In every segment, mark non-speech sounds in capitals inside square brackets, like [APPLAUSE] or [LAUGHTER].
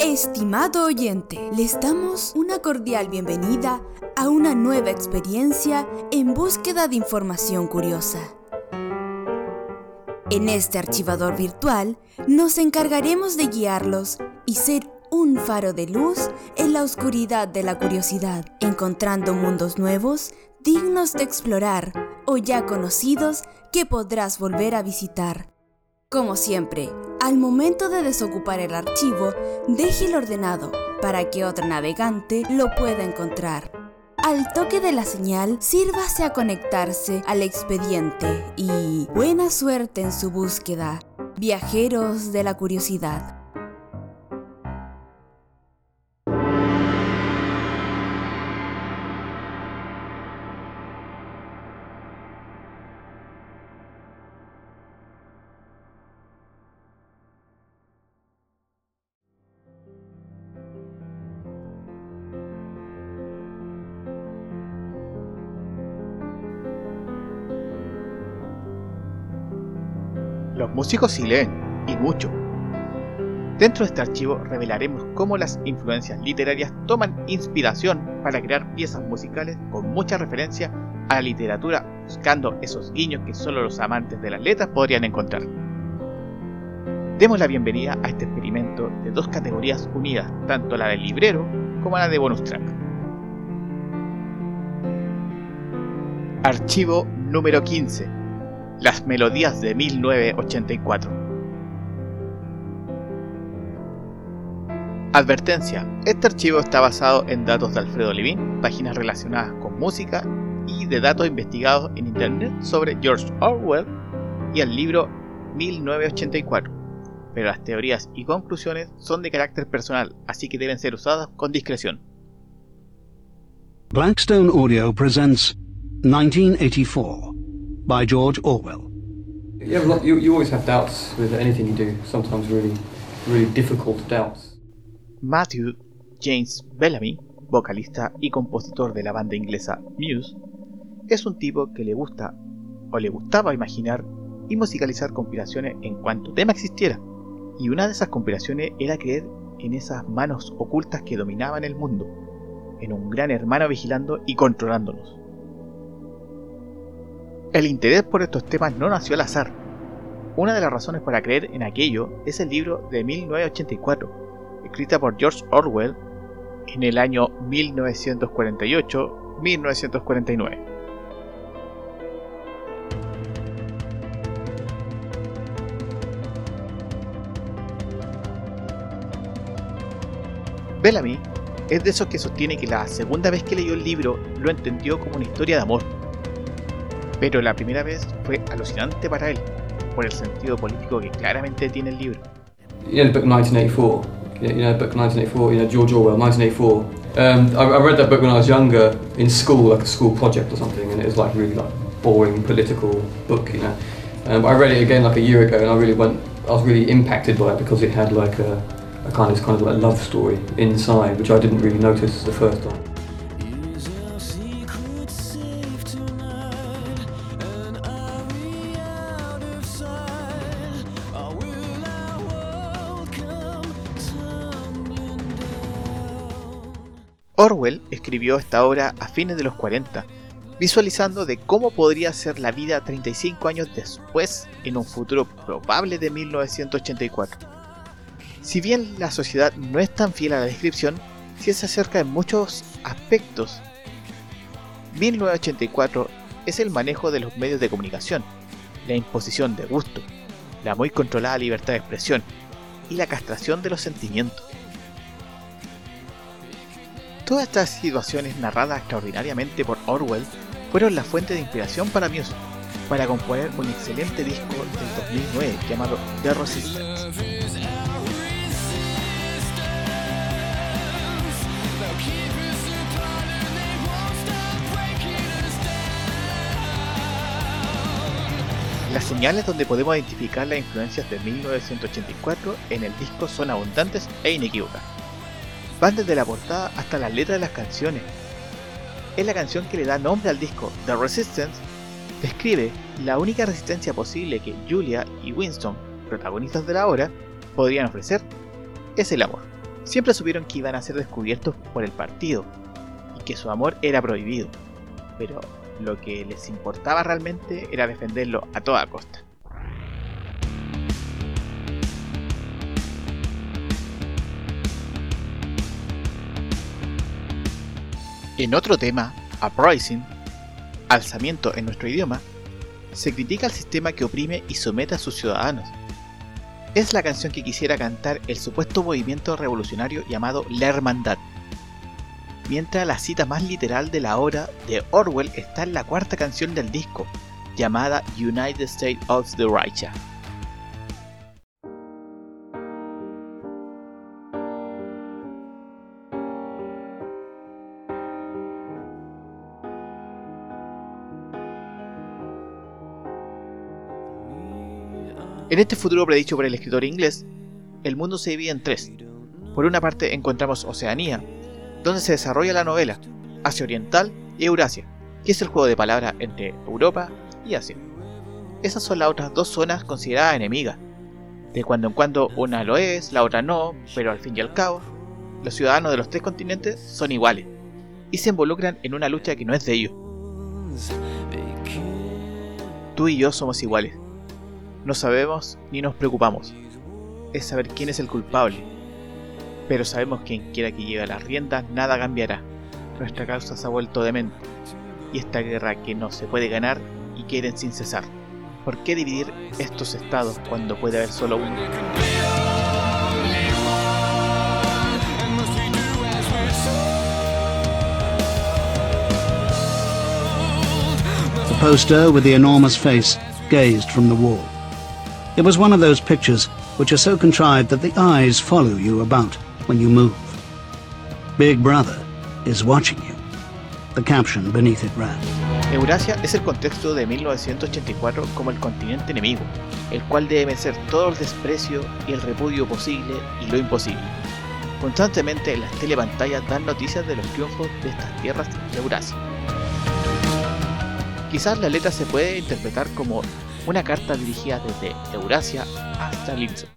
Estimado oyente, les damos una cordial bienvenida a una nueva experiencia en búsqueda de información curiosa. En este archivador virtual nos encargaremos de guiarlos y ser un faro de luz en la oscuridad de la curiosidad, encontrando mundos nuevos dignos de explorar o ya conocidos que podrás volver a visitar. Como siempre, al momento de desocupar el archivo, déjelo ordenado para que otro navegante lo pueda encontrar. Al toque de la señal, sírvase a conectarse al expediente y buena suerte en su búsqueda, viajeros de la curiosidad. Músicos sí leen, y mucho. Dentro de este archivo revelaremos cómo las influencias literarias toman inspiración para crear piezas musicales con mucha referencia a la literatura, buscando esos guiños que solo los amantes de las letras podrían encontrar. Demos la bienvenida a este experimento de dos categorías unidas, tanto la del librero como la de bonus track. Archivo número 15 las melodías de 1984. Advertencia, este archivo está basado en datos de Alfredo Levin, páginas relacionadas con música y de datos investigados en Internet sobre George Orwell y el libro 1984, pero las teorías y conclusiones son de carácter personal, así que deben ser usadas con discreción. Blackstone Audio presents 1984 by George Orwell. You, have a lot, you, you always have doubts with anything you do, sometimes really, really difficult doubts. Matthew James Bellamy, vocalista y compositor de la banda inglesa Muse, es un tipo que le gusta o le gustaba imaginar y musicalizar compilaciones en cuanto tema existiera. Y una de esas compilaciones era creer en esas manos ocultas que dominaban el mundo, en un gran hermano vigilando y controlándonos. El interés por estos temas no nació al azar. Una de las razones para creer en aquello es el libro de 1984, escrita por George Orwell en el año 1948-1949. Bellamy es de esos que sostiene que la segunda vez que leyó el libro lo entendió como una historia de amor pero la primera vez fue alucinante para él, por el sentido político que claramente tiene el libro. You know, the book 1984, you know, book 1984, you know, George Orwell, 1984. Um, I, I read that book when I was younger in school, like a school project or something, and it was like really like boring political book, you know. Um, I read it again like a year ago, and I really went, I was really impacted by it because it had like a, a kind of kind of like love story inside, which I didn't really notice the first time. Orwell escribió esta obra a fines de los 40, visualizando de cómo podría ser la vida 35 años después en un futuro probable de 1984. Si bien la sociedad no es tan fiel a la descripción, sí se acerca en muchos aspectos. 1984 es el manejo de los medios de comunicación, la imposición de gusto, la muy controlada libertad de expresión y la castración de los sentimientos. Todas estas situaciones narradas extraordinariamente por Orwell fueron la fuente de inspiración para Muse, para componer un excelente disco del 2009 llamado The Resistance. Las señales donde podemos identificar las influencias de 1984 en el disco son abundantes e inequívocas van desde la portada hasta la letra de las canciones. Es la canción que le da nombre al disco, The Resistance, describe la única resistencia posible que Julia y Winston, protagonistas de la obra, podrían ofrecer, es el amor. siempre supieron que iban a ser descubiertos por el partido y que su amor era prohibido, pero lo que les importaba realmente era defenderlo a toda costa. En otro tema, Uprising, alzamiento en nuestro idioma, se critica al sistema que oprime y somete a sus ciudadanos. Es la canción que quisiera cantar el supuesto movimiento revolucionario llamado La Hermandad. Mientras la cita más literal de la obra de Orwell está en la cuarta canción del disco, llamada United States of the Righteous. En este futuro predicho por el escritor inglés, el mundo se divide en tres. Por una parte encontramos Oceanía, donde se desarrolla la novela, Asia Oriental y Eurasia, que es el juego de palabras entre Europa y Asia. Esas son las otras dos zonas consideradas enemigas. De cuando en cuando una lo es, la otra no, pero al fin y al cabo, los ciudadanos de los tres continentes son iguales y se involucran en una lucha que no es de ellos. Tú y yo somos iguales no sabemos ni nos preocupamos. Es saber quién es el culpable. Pero sabemos quien quiera que llegue a las riendas, nada cambiará. Nuestra causa se ha vuelto demente. Y esta guerra que no se puede ganar y quieren sin cesar. ¿Por qué dividir estos estados cuando puede haber solo uno? The poster with the enormous face gazed from the wall. It was one of those pictures which are so contrived that the eyes follow you about when you move. Big Brother is watching you. The caption beneath it read. Eurasia es el contexto de 1984 como el continente enemigo, el cual debe vencer todo el desprecio y el repudio posible y lo imposible. Constantemente las telepantallas dan noticias de los triunfos de estas tierras de Eurasia. Quizás la letra se puede interpretar como una carta dirigida desde Eurasia hasta Lindsay.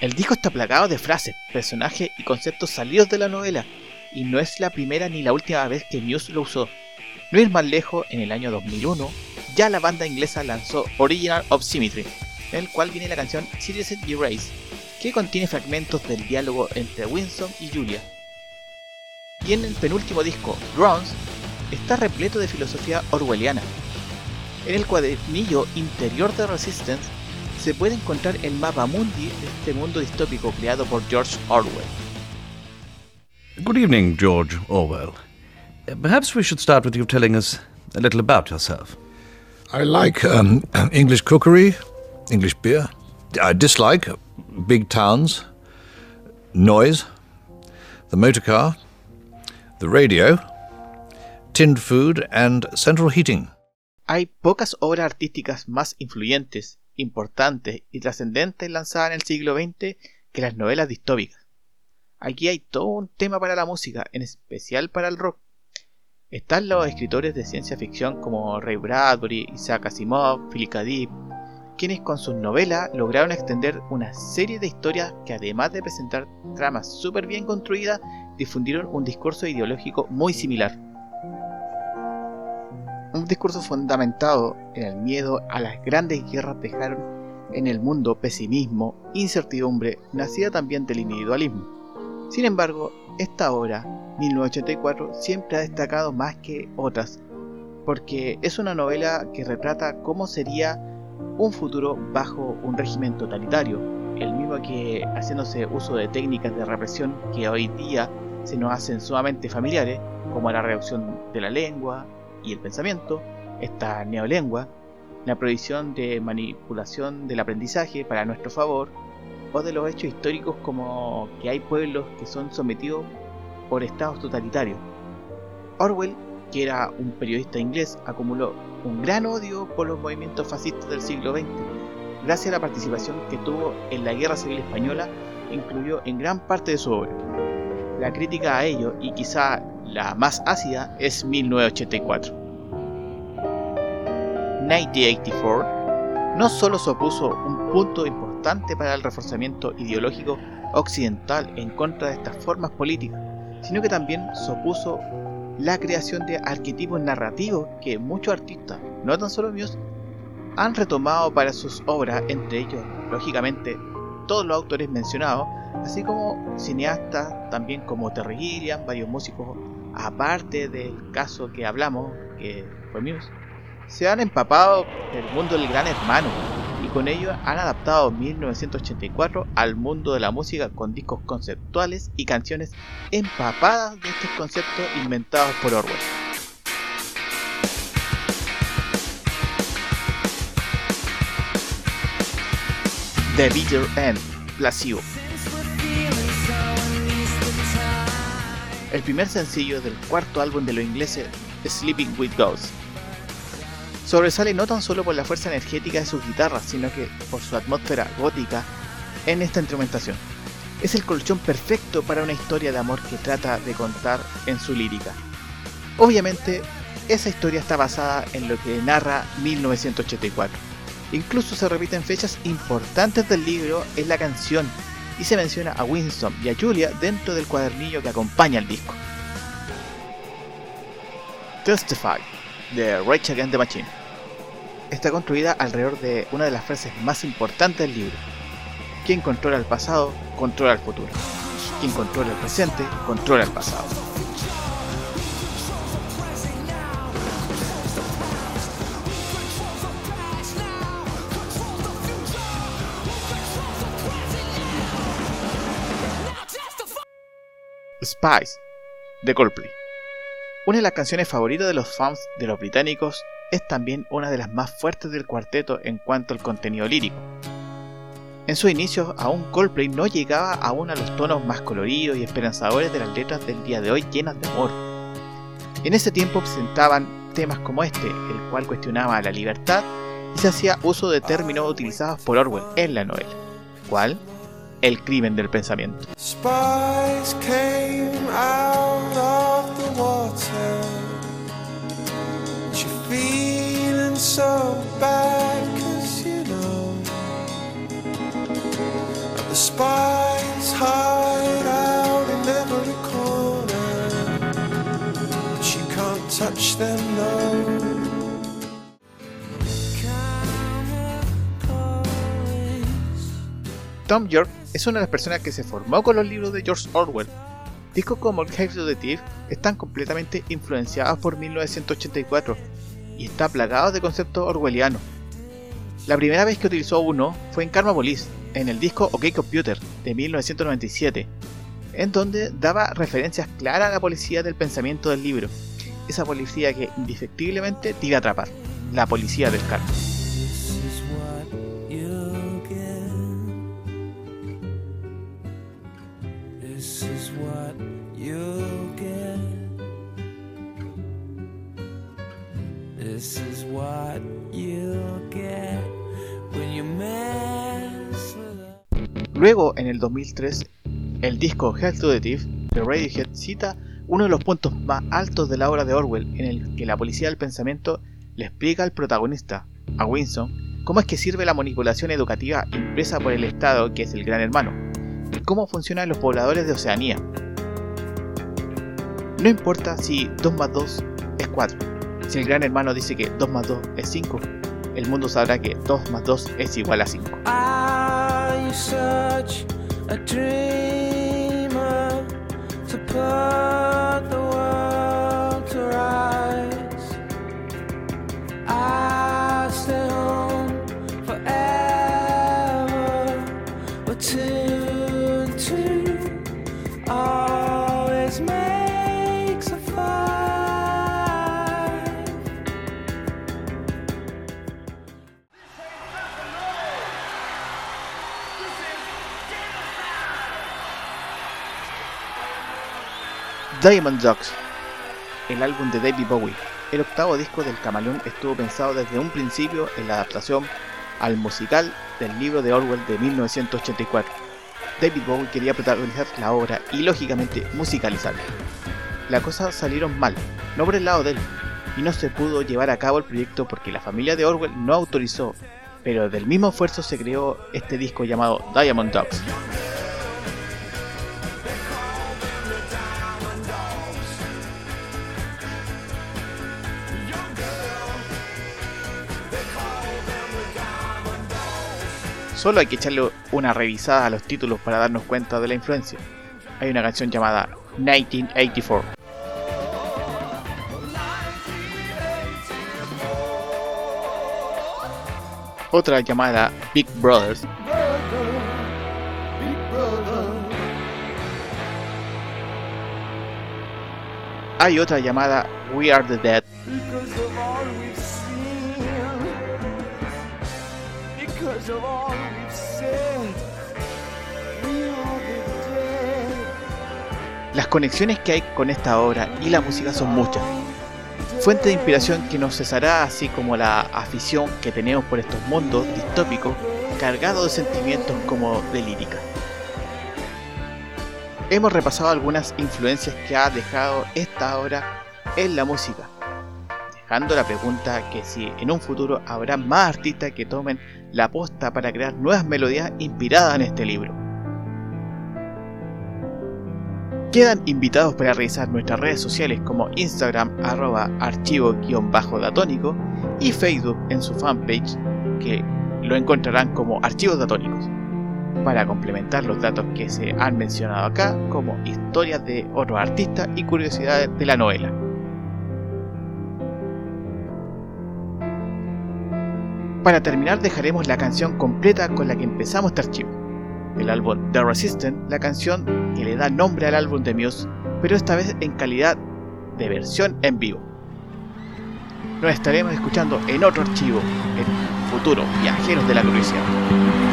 El disco está plagado de frases, personajes y conceptos salidos de la novela, y no es la primera ni la última vez que Muse lo usó. No ir más lejos, en el año 2001, ya la banda inglesa lanzó Original of Symmetry, en el cual viene la canción Citizen Erase, que contiene fragmentos del diálogo entre Winston y Julia. Y en el penúltimo disco, Drones, está repleto de filosofía orwelliana, en el cuadernillo interior de Resistance se puede encontrar el mapa mundi de este mundo distópico creado por George Orwell. Good evening, George Orwell. Perhaps we should start with you telling us a little about yourself. I like um, [CLEARS THROAT] English cookery, English beer. I dislike big towns, noise, the motor car, the radio, tinned food, and central heating. Hay pocas obras artísticas más influyentes, importantes y trascendentes lanzadas en el siglo XX que las novelas distópicas. Aquí hay todo un tema para la música, en especial para el rock. Están los escritores de ciencia ficción como Ray Bradbury, Isaac Asimov, Philip K. Dick, quienes con sus novelas lograron extender una serie de historias que además de presentar tramas súper bien construidas, difundieron un discurso ideológico muy similar un discurso fundamentado en el miedo a las grandes guerras dejaron en el mundo pesimismo, incertidumbre, nacida también del individualismo. Sin embargo, esta obra, 1984, siempre ha destacado más que otras, porque es una novela que retrata cómo sería un futuro bajo un régimen totalitario, el mismo que haciéndose uso de técnicas de represión que hoy día se nos hacen sumamente familiares, como la reducción de la lengua, y el pensamiento, esta neolengua, la prohibición de manipulación del aprendizaje para nuestro favor, o de los hechos históricos como que hay pueblos que son sometidos por estados totalitarios. Orwell, que era un periodista inglés, acumuló un gran odio por los movimientos fascistas del siglo XX, gracias a la participación que tuvo en la Guerra Civil Española, incluyó en gran parte de su obra. La crítica a ello, y quizá la más ácida, es 1984. 1984 no solo se opuso un punto importante para el reforzamiento ideológico occidental en contra de estas formas políticas, sino que también supuso la creación de arquetipos narrativos que muchos artistas, no tan solo Muse, han retomado para sus obras, entre ellos, lógicamente, todos los autores mencionados, así como cineastas, también como Terry Gilliam, varios músicos, aparte del caso que hablamos, que fue Muse, se han empapado el mundo del gran hermano y con ello han adaptado 1984 al mundo de la música con discos conceptuales y canciones empapadas de estos conceptos inventados por Orwell. The Bitter End, Placebo. El primer sencillo del cuarto álbum de los ingleses, Sleeping with Ghosts. Sobresale no tan solo por la fuerza energética de sus guitarras, sino que por su atmósfera gótica en esta instrumentación. Es el colchón perfecto para una historia de amor que trata de contar en su lírica. Obviamente, esa historia está basada en lo que narra 1984 Incluso se repiten fechas importantes del libro en la canción y se menciona a Winston y a Julia dentro del cuadernillo que acompaña el disco. Testify de Rage Against the Machine está construida alrededor de una de las frases más importantes del libro. Quien controla el pasado, controla el futuro. Quien controla el presente, controla el pasado. Spice de Coldplay. Una de las canciones favoritas de los fans de los británicos es también una de las más fuertes del cuarteto en cuanto al contenido lírico. En sus inicios, aún Coldplay no llegaba aún a los tonos más coloridos y esperanzadores de las letras del día de hoy llenas de amor. En ese tiempo presentaban temas como este, el cual cuestionaba la libertad y se hacía uso de términos utilizados por Orwell en la novela, cual el crimen del pensamiento. Spies came out of the water. She feeling so bad cause you know the spies hide out in every corner. She can't touch them no. Tom York es una de las personas que se formó con los libros de George Orwell. Discos como El of the Thief están completamente influenciados por 1984 y está plagado de conceptos orwellianos. La primera vez que utilizó uno fue en Karma Police, en el disco OK Computer de 1997, en donde daba referencias claras a la policía del pensamiento del libro, esa policía que indefectiblemente te a atrapar, la policía del karma. Luego, en el 2003, el disco Health to the Thief de Radiohead cita uno de los puntos más altos de la obra de Orwell, en el que la policía del pensamiento le explica al protagonista, a Winston, cómo es que sirve la manipulación educativa impresa por el Estado, que es el gran hermano, y cómo funcionan los pobladores de Oceanía. No importa si 2 más 2 es 4, si el gran hermano dice que 2 más 2 es 5, el mundo sabrá que 2 más 2 es igual a 5. such a dreamer to Diamond Dogs, el álbum de David Bowie. El octavo disco del Camaleón estuvo pensado desde un principio en la adaptación al musical del libro de Orwell de 1984. David Bowie quería protagonizar la obra y lógicamente musicalizarla. Las cosas salieron mal, no por el lado de él, y no se pudo llevar a cabo el proyecto porque la familia de Orwell no autorizó pero del mismo esfuerzo se creó este disco llamado Diamond Dogs. Solo hay que echarle una revisada a los títulos para darnos cuenta de la influencia. Hay una canción llamada 1984 otra llamada Big Brothers. Hay otra llamada We Are the Dead. Conexiones que hay con esta obra y la música son muchas fuente de inspiración que nos cesará, así como la afición que tenemos por estos mundos distópicos cargados de sentimientos como de lírica. Hemos repasado algunas influencias que ha dejado esta obra en la música, dejando la pregunta que si en un futuro habrá más artistas que tomen la posta para crear nuevas melodías inspiradas en este libro. Quedan invitados para revisar nuestras redes sociales como Instagram arroba archivo-datónico y Facebook en su fanpage que lo encontrarán como archivos datónicos para complementar los datos que se han mencionado acá como historias de otros artistas y curiosidades de la novela. Para terminar dejaremos la canción completa con la que empezamos este archivo el álbum The Resistant, la canción que le da nombre al álbum de Muse, pero esta vez en calidad de versión en vivo. Nos estaremos escuchando en otro archivo en futuro Viajeros de la Curiosidad.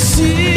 sim.